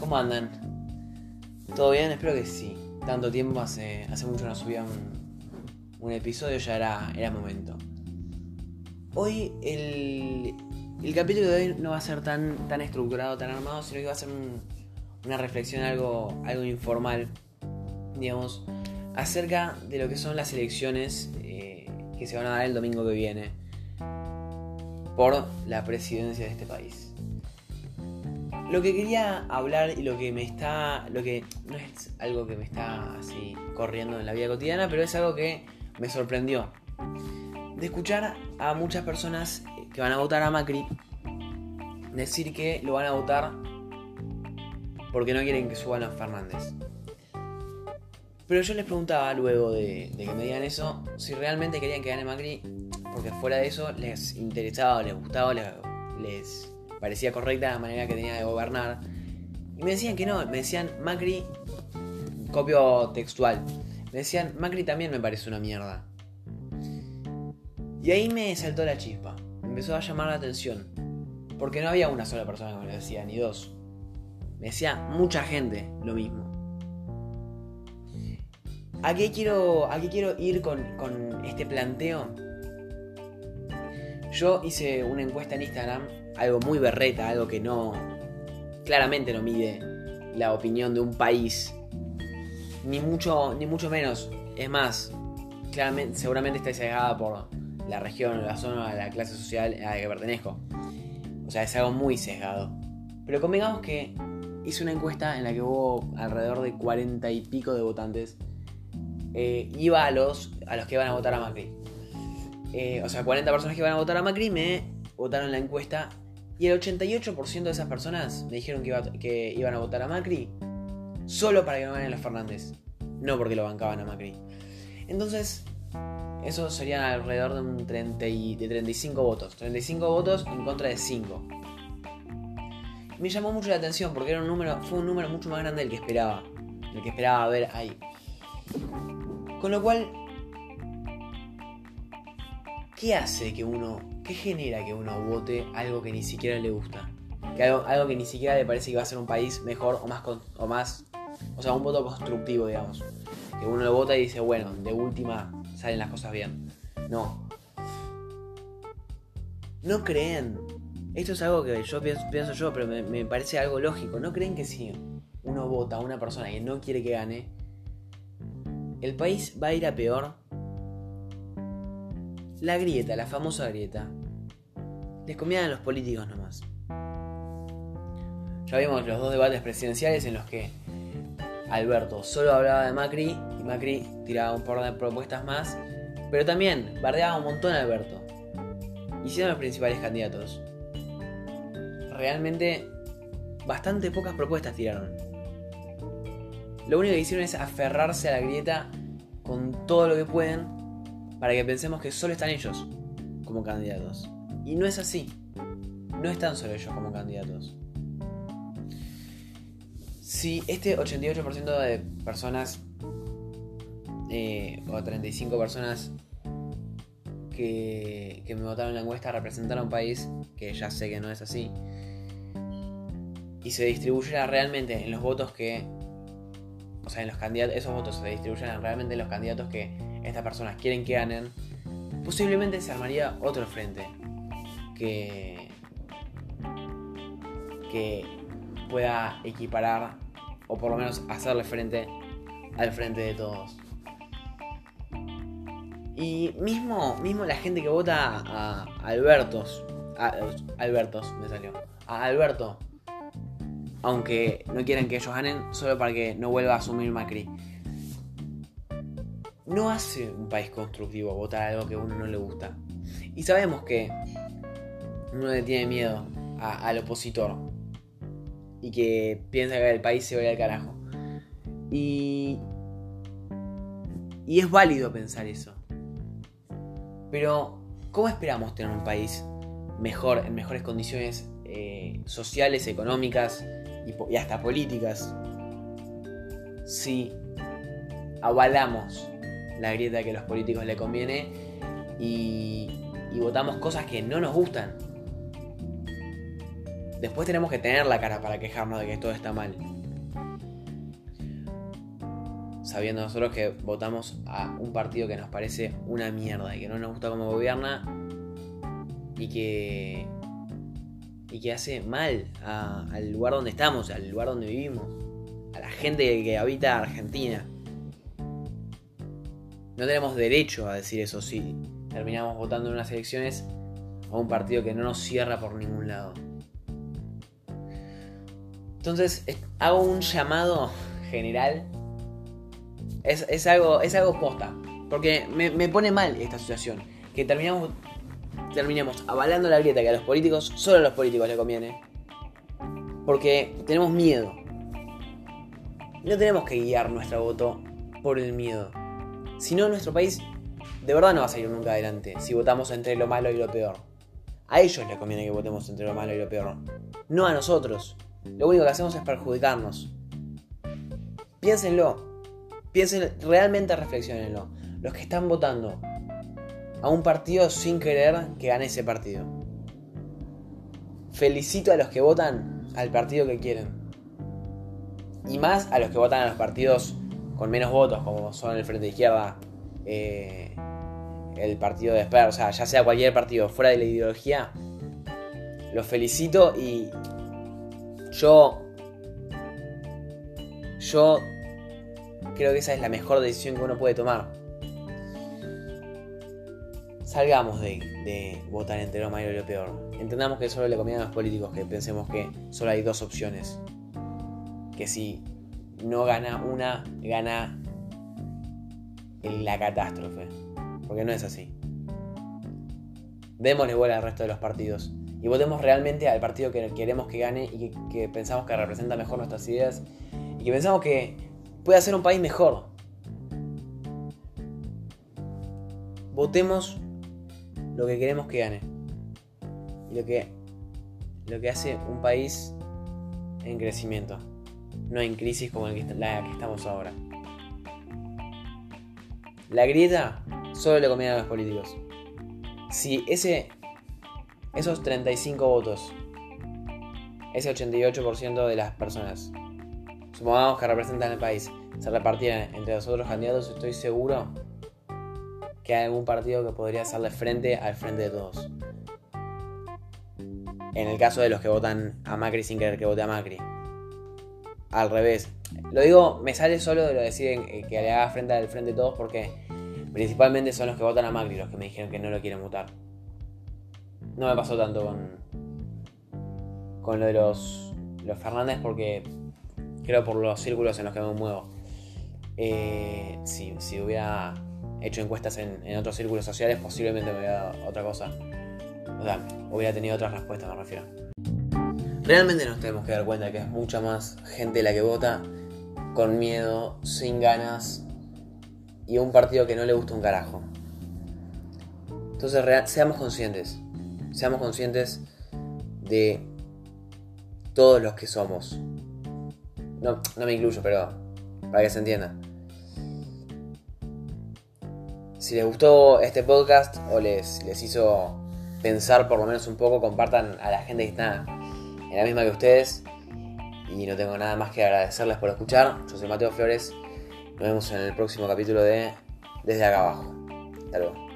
¿cómo andan? ¿Todo bien? Espero que sí. Tanto tiempo, hace, hace mucho no subía un, episodio, ya era, era momento. Hoy el, el capítulo de hoy no va a ser tan, tan estructurado, tan armado, sino que va a ser un- una reflexión algo, algo informal, digamos, acerca de lo que son las elecciones eh, que se van a dar el domingo que viene por la presidencia de este país. Lo que quería hablar y lo que me está. Lo que no es algo que me está así corriendo en la vida cotidiana, pero es algo que me sorprendió. De escuchar a muchas personas que van a votar a Macri decir que lo van a votar porque no quieren que suban a Fernández. Pero yo les preguntaba luego de, que me digan eso si realmente querían que gane Macri porque fuera de eso les interesaba, les gustaba, les parecía correcta la manera que tenía de gobernar. Y me decían que no, me decían Macri, copio textual, me decían Macri también me parece una mierda. Y ahí me saltó la chispa, me empezó a llamar la atención, porque no había una sola persona que me lo decía, ni dos. Me decía mucha gente lo mismo. ¿A qué quiero, quiero ir con, con este planteo? Yo hice una encuesta en Instagram, algo muy berreta, algo que no. claramente no mide la opinión de un país. Ni mucho, ni mucho menos. Es más, claramente, seguramente está sesgada por la región, la zona, la clase social a la que pertenezco. O sea, es algo muy sesgado. Pero convengamos que hice una encuesta en la que hubo alrededor de 40 y pico de votantes. Eh, iba a los, a los que iban a votar a Macri. Eh, o sea, 40 personas que iban a votar a Macri me votaron la encuesta y el 88% de esas personas me dijeron que, iba- que iban a votar a Macri solo para que no ganen los Fernández, no porque lo bancaban a Macri. Entonces, eso serían alrededor de un 30 y- de 35 votos. 35 votos en contra de 5. Me llamó mucho la atención porque era un número, fue un número mucho más grande del que esperaba. Del que esperaba ver ahí. Con lo cual, ¿qué hace que uno, qué genera que uno vote algo que ni siquiera le gusta? Que algo, que ni siquiera le parece que va a ser un país mejor o más, o más, o sea, un voto constructivo, digamos. Que uno lo vota y dice, bueno, de última salen las cosas bien. No. ¿No creen? Esto es algo que yo pienso, yo, pero me parece algo lógico. ¿No creen que si uno vota a una persona que no quiere que gane, el país va a ir a peor? La grieta, la famosa grieta. Les comían a los políticos nomás. Ya vimos los dos debates presidenciales en los que Alberto solo hablaba de Macri y Macri tiraba un par de propuestas más, pero también bardeaba un montón a Alberto. Hicieron los principales candidatos. Realmente bastante pocas propuestas tiraron. Lo único que hicieron es aferrarse a la grieta con todo lo que pueden para que pensemos que solo están ellos como candidatos. Y no es así. No están solo ellos como candidatos. Si este 88% de personas, eh, o 35 personas que, que me votaron en la encuesta representan a un país, que ya sé que no es así, y se distribuyera realmente en los votos que, o sea, en los candidatos, esos votos se distribuyeran realmente en los candidatos que estas personas quieren que ganen, posiblemente se armaría otro frente que, que pueda equiparar o por lo menos hacerle frente al frente de todos. Y mismo, mismo la gente que vota a Albertos, Albertos me salió, a Alberto, aunque no quieran que ellos ganen, solo para que no vuelva a asumir Macri. No hace un país constructivo votar algo que a uno no le gusta. Y sabemos que uno le tiene miedo al opositor y que piensa que el país se vaya al carajo. Y. Y es válido pensar eso. Pero, ¿cómo esperamos tener un país mejor, en mejores condiciones eh, sociales, económicas y, y hasta políticas? Si avalamos la grieta que a los políticos le conviene y, y votamos cosas que no nos gustan. después tenemos que tener la cara para quejarnos de que todo está mal. Sabiendo nosotros que votamos a un partido que nos parece una mierda y que no nos gusta cómo gobierna y que y que hace mal al lugar donde estamos, al lugar donde vivimos, a la gente que habita Argentina. No tenemos derecho a decir eso si terminamos votando en unas elecciones a un partido que no nos cierra por ningún lado. Entonces hago un llamado general. Es, algo, es algo posta. Porque me, me pone mal esta situación. Que terminamos terminemos avalando la grieta que a los políticos, solo a los políticos les conviene. Porque tenemos miedo. No tenemos que guiar nuestro voto por el miedo. Si no, nuestro país de verdad no va a salir nunca adelante si votamos entre lo malo y lo peor. A ellos les conviene que votemos entre lo malo y lo peor. No a nosotros. Lo único que hacemos es perjudicarnos. Piénsenlo. Piensen, realmente reflexionenlo. Los que están votando a un partido sin querer que gane ese partido. Felicito a los que votan al partido que quieren. Y más a los que votan a los partidos con menos votos, como son el Frente de Izquierda, eh, el partido de Esper, o sea, ya sea cualquier partido fuera de la ideología. Los felicito y yo. Yo creo que esa es la mejor decisión que uno puede tomar salgamos de, votar entre lo malo y lo peor. Entendamos que solo le conviene a los políticos que pensemos que solo hay dos opciones. Que si no gana una, gana la catástrofe. Porque no es así. Démosle bola al resto de los partidos. Y votemos realmente al partido que queremos que gane y que, pensamos que representa mejor nuestras ideas. Y que pensamos que puede hacer un país mejor. Votemos lo que queremos que gane. Y lo que, lo que hace un país en crecimiento, no en crisis como la que estamos ahora. La grieta solo le conviene a los políticos. Si ese, esos 35 votos, ese 88% de las personas, supongamos que representan el país, se repartieran entre los otros candidatos, estoy seguro que hay algún partido que podría hacerle frente al frente de todos. En el caso de los que votan a Macri sin querer que vote a Macri. Al revés. Lo digo, me sale solo de lo de decir eh, que le haga frente al frente de todos porque principalmente son los que votan a Macri los que me dijeron que no lo quieren votar. No me pasó tanto con, con lo de los, los Fernández porque creo por los círculos en los que me muevo. Eh, si, si hubiera hecho encuestas en, otros círculos sociales, posiblemente me hubiera dado otra cosa. O sea, hubiera tenido otra respuesta, me refiero. Realmente nos tenemos que dar cuenta que es mucha más gente la que vota con miedo, sin ganas y un partido que no le gusta un carajo. Entonces, seamos conscientes. Seamos conscientes de todos los que somos. No, no me incluyo, pero para que se entienda. Si les gustó este podcast o les, les hizo pensar por lo menos un poco, compartan a la gente que está en la misma que ustedes. Y no tengo nada más que agradecerles por escuchar. Yo soy Mateo Flores. Nos vemos en el próximo capítulo de Desde acá abajo. Hasta luego.